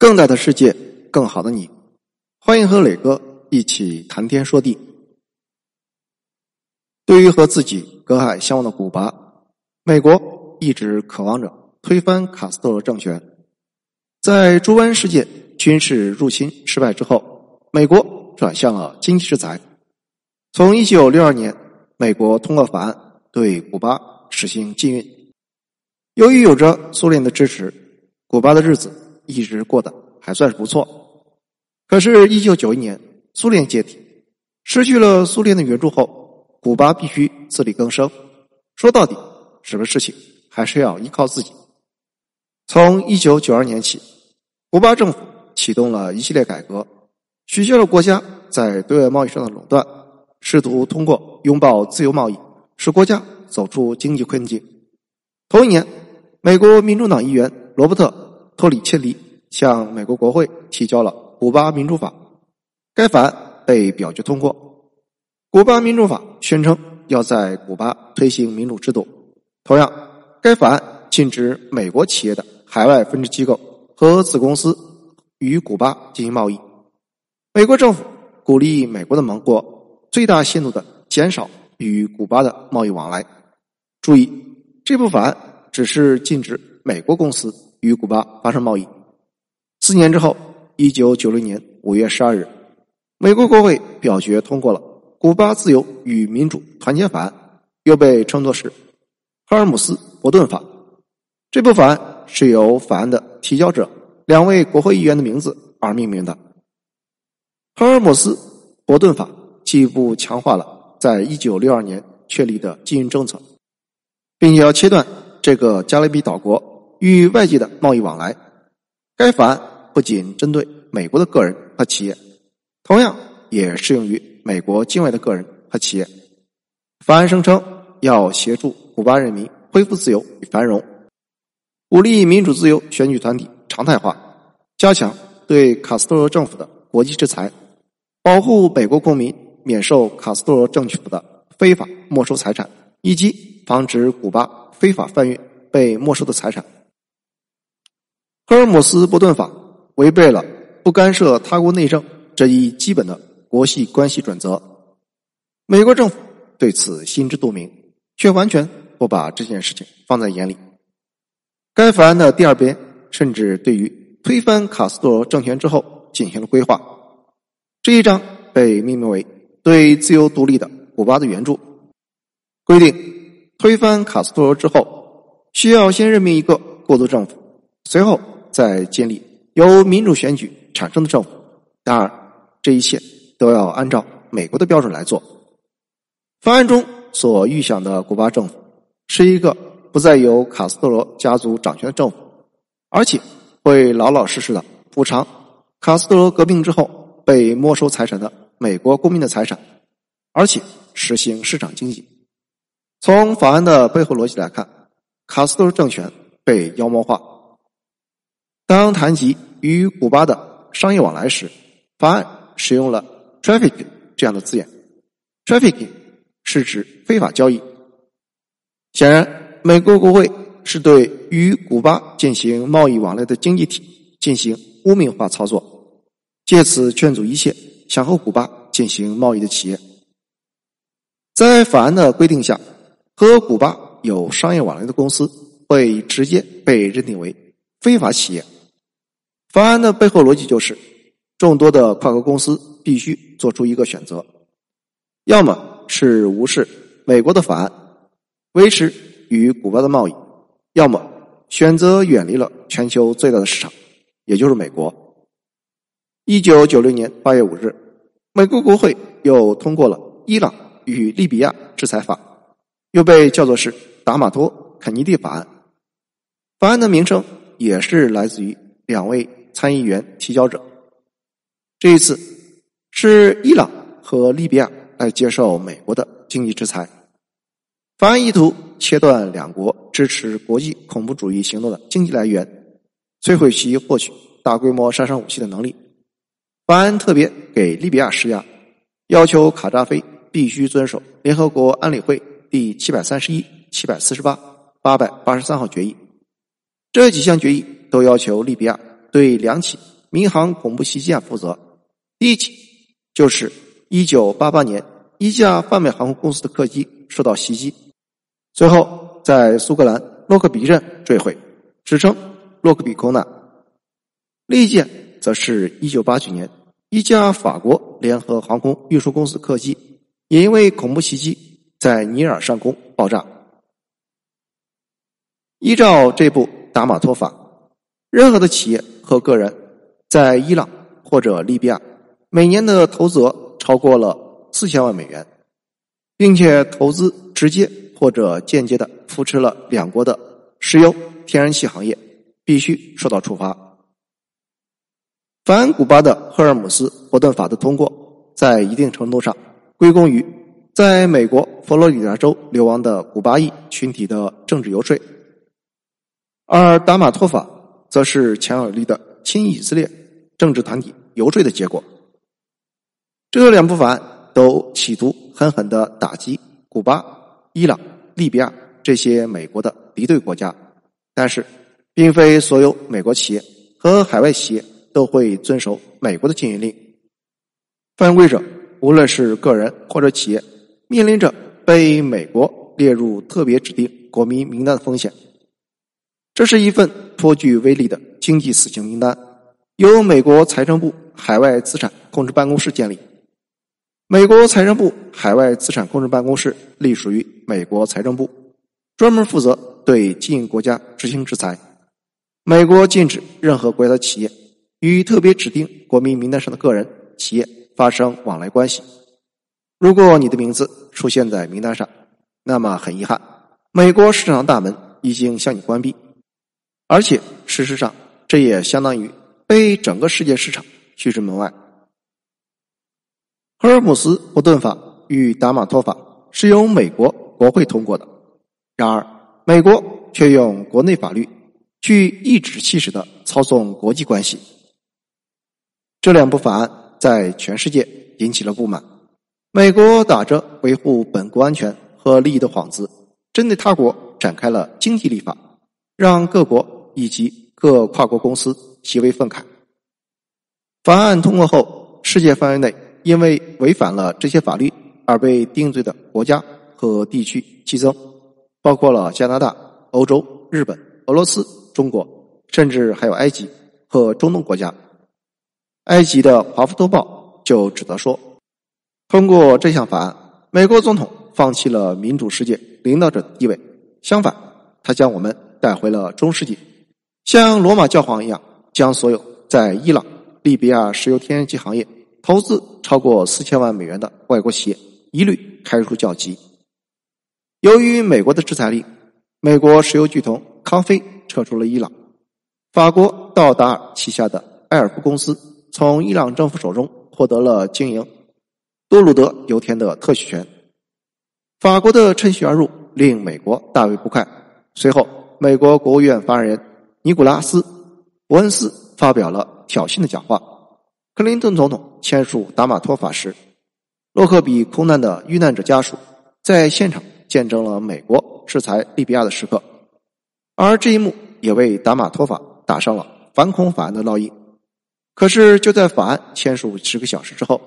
更大的世界，更好的你，欢迎和磊哥一起谈天说地。对于和自己隔海相望的古巴，美国一直渴望着推翻卡斯特罗政权。在猪湾事件军事入侵失败之后，美国转向了经济制裁。从一九六二年，美国通过法案对古巴实行禁运。由于有着苏联的支持，古巴的日子。一直过得还算是不错，可是，一九九一年苏联解体，失去了苏联的援助后，古巴必须自力更生。说到底，什么事情还是要依靠自己。从一九九二年起，古巴政府启动了一系列改革，取消了国家在对外贸易上的垄断，试图通过拥抱自由贸易，使国家走出经济困境。同一年，美国民主党议员罗伯特。托里切利向美国国会提交了《古巴民主法》，该法案被表决通过。《古巴民主法》宣称要在古巴推行民主制度。同样，该法案禁止美国企业的海外分支机构和子公司与古巴进行贸易。美国政府鼓励美国的盟国最大限度的减少与古巴的贸易往来。注意，这部法案只是禁止美国公司。与古巴发生贸易。四年之后，一九九六年五月十二日，美国国会表决通过了《古巴自由与民主团结法案》，又被称作是《赫尔姆斯伯顿法》。这部法案是由法案的提交者两位国会议员的名字而命名的。《赫尔姆斯伯顿法》进一步强化了在一九六二年确立的禁运政策，并且要切断这个加勒比岛国。与外界的贸易往来，该法案不仅针对美国的个人和企业，同样也适用于美国境外的个人和企业。法案声称要协助古巴人民恢复自由与繁荣，鼓励民主自由选举团体常态化，加强对卡斯特罗政府的国际制裁，保护美国公民免受卡斯特罗政府的非法没收财产，以及防止古巴非法贩运被没收的财产。赫尔姆斯伯顿法违背了不干涉他国内政这一基本的国际关系准则。美国政府对此心知肚明，却完全不把这件事情放在眼里。该法案的第二编甚至对于推翻卡斯特罗政权之后进行了规划。这一章被命名为“对自由独立的古巴的援助”，规定推翻卡斯特罗之后，需要先任命一个过渡政府，随后。在建立由民主选举产生的政府，当然，这一切都要按照美国的标准来做。方案中所预想的古巴政府是一个不再由卡斯特罗家族掌权的政府，而且会老老实实的补偿卡斯特罗革命之后被没收财产的美国公民的财产，而且实行市场经济。从法案的背后逻辑来看，卡斯特罗政权被妖魔化。当谈及与古巴的商业往来时，法案使用了 “traffic” 这样的字眼。“traffic” 是指非法交易。显然，美国国会是对与古巴进行贸易往来的经济体进行污名化操作，借此劝阻一切想和古巴进行贸易的企业。在法案的规定下，和古巴有商业往来的公司会直接被认定为非法企业。法案的背后逻辑就是，众多的跨国公司必须做出一个选择：要么是无视美国的法案，维持与古巴的贸易；要么选择远离了全球最大的市场，也就是美国。一九九六年八月五日，美国国会又通过了《伊朗与利比亚制裁法》，又被叫做是达马托肯尼蒂法案。法案的名称也是来自于两位。参议员提交者，这一次是伊朗和利比亚来接受美国的经济制裁。法案意图切断两国支持国际恐怖主义行动的经济来源，摧毁其获取大规模杀伤武器的能力。法案特别给利比亚施压，要求卡扎菲必须遵守联合国安理会第七百三十一、七百四十八、八百八十三号决议。这几项决议都要求利比亚。对两起民航恐怖袭击案负责。第一起就是一九八八年一架泛美航空公司的客机受到袭击，最后在苏格兰洛克比镇坠毁，史称洛克比空难。另一件则是一九八九年一架法国联合航空运输公司客机也因为恐怖袭击在尼尔上空爆炸。依照这部达马托法，任何的企业和个人在伊朗或者利比亚每年的投资额超过了四千万美元，并且投资直接或者间接的扶持了两国的石油、天然气行业，必须受到处罚。反古巴的赫尔姆斯伯顿法的通过，在一定程度上归功于在美国佛罗里达州流亡的古巴裔群体的政治游说。而达马托法则是强有力的亲以色列政治团体游说的结果。这两部法案都企图狠狠的打击古巴、伊朗、利比亚这些美国的敌对国家，但是，并非所有美国企业和海外企业都会遵守美国的禁运令。犯规者，无论是个人或者企业，面临着被美国列入特别指定国民名单的风险。这是一份颇具威力的经济死刑名单，由美国财政部海外资产控制办公室建立。美国财政部海外资产控制办公室隶属于美国财政部，专门负责对经营国家执行制裁。美国禁止任何国家的企业与特别指定国民名单上的个人、企业发生往来关系。如果你的名字出现在名单上，那么很遗憾，美国市场大门已经向你关闭。而且，事实上，这也相当于被整个世界市场拒之门外。赫尔姆斯伯顿法与达马托法是由美国国会通过的，然而，美国却用国内法律去颐指气使的操纵国际关系。这两部法案在全世界引起了不满。美国打着维护本国安全和利益的幌子，针对他国展开了经济立法，让各国。以及各跨国公司极为愤慨。法案通过后，世界范围内因为违反了这些法律而被定罪的国家和地区激增，包括了加拿大、欧洲、日本、俄罗斯、中国，甚至还有埃及和中东国家。埃及的《华夫托报》就指责说，通过这项法案，美国总统放弃了民主世界领导者的地位，相反，他将我们带回了中世纪。像罗马教皇一样，将所有在伊朗、利比亚石油天然气行业投资超过四千万美元的外国企业一律开除教籍。由于美国的制裁令，美国石油巨头康菲撤出了伊朗，法国道达尔旗下的埃尔夫公司从伊朗政府手中获得了经营多鲁德油田的特许权。法国的趁虚而入令美国大为不快。随后，美国国务院发言人。尼古拉斯·伯恩斯发表了挑衅的讲话。克林顿总统签署达马托法时，洛克比空难的遇难者家属在现场见证了美国制裁利比亚的时刻，而这一幕也为达马托法打上了反恐法案的烙印。可是，就在法案签署十个小时之后，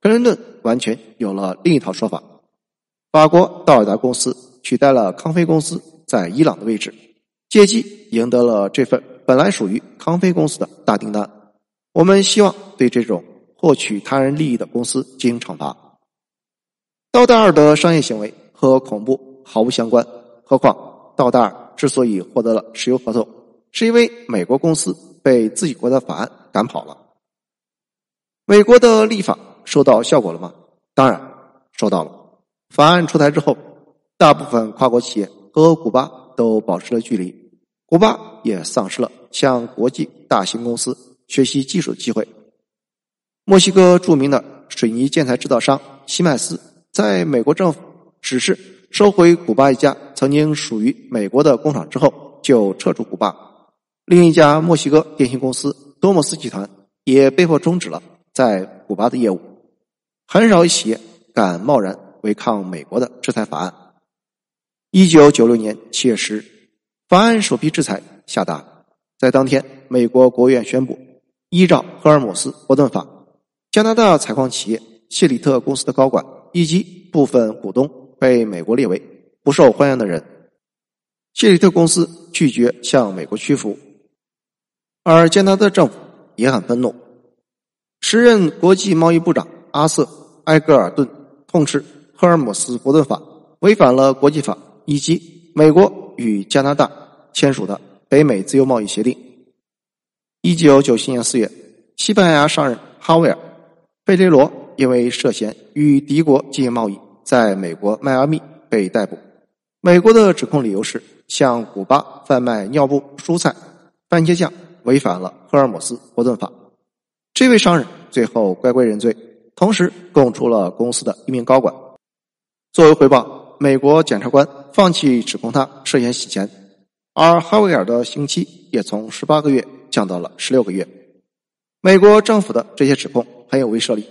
克林顿完全有了另一套说法：法国道尔达公司取代了康菲公司在伊朗的位置。借机赢得了这份本来属于康菲公司的大订单。我们希望对这种获取他人利益的公司进行惩罚。道达尔的商业行为和恐怖毫无相关。何况道达尔之所以获得了石油合同，是因为美国公司被自己国的法案赶跑了。美国的立法收到效果了吗？当然收到了。法案出台之后，大部分跨国企业和古巴都保持了距离。古巴也丧失了向国际大型公司学习技术的机会。墨西哥著名的水泥建材制造商西麦斯，在美国政府指示收回古巴一家曾经属于美国的工厂之后，就撤出古巴。另一家墨西哥电信公司多莫斯集团也被迫终止了在古巴的业务。很少有企业敢贸然违抗美国的制裁法案。一九九六年七月十日。法案首批制裁下达，在当天，美国国务院宣布，依照《赫尔姆斯伯顿法》，加拿大采矿企业谢里特公司的高管以及部分股东被美国列为不受欢迎的人。谢里特公司拒绝向美国屈服，而加拿大政府也很愤怒。时任国际贸易部长阿瑟·埃格尔顿痛斥《赫尔姆斯伯顿法》违反了国际法以及美国与加拿大签署的。北美自由贸易协定。一九九七年四月，西班牙商人哈维尔·费雷罗因为涉嫌与敌国进行贸易，在美国迈阿密被逮捕。美国的指控理由是向古巴贩卖尿布、蔬菜、番茄酱，违反了赫尔姆斯伯顿法。这位商人最后乖乖认罪，同时供出了公司的一名高管。作为回报，美国检察官放弃指控他涉嫌洗钱。而哈维尔的刑期也从十八个月降到了十六个月。美国政府的这些指控很有威慑力，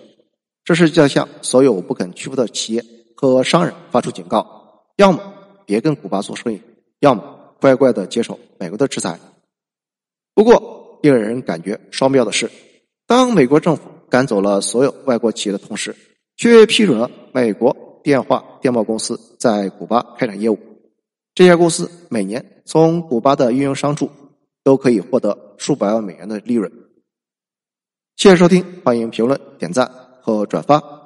这是在向所有不肯屈服的企业和商人发出警告：要么别跟古巴做生意，要么乖乖的接受美国的制裁。不过，令人感觉双标的是，当美国政府赶走了所有外国企业的同时，却批准了美国电话电报公司在古巴开展业务。这家公司每年从古巴的运营商处都可以获得数百万美元的利润。谢谢收听，欢迎评论、点赞和转发。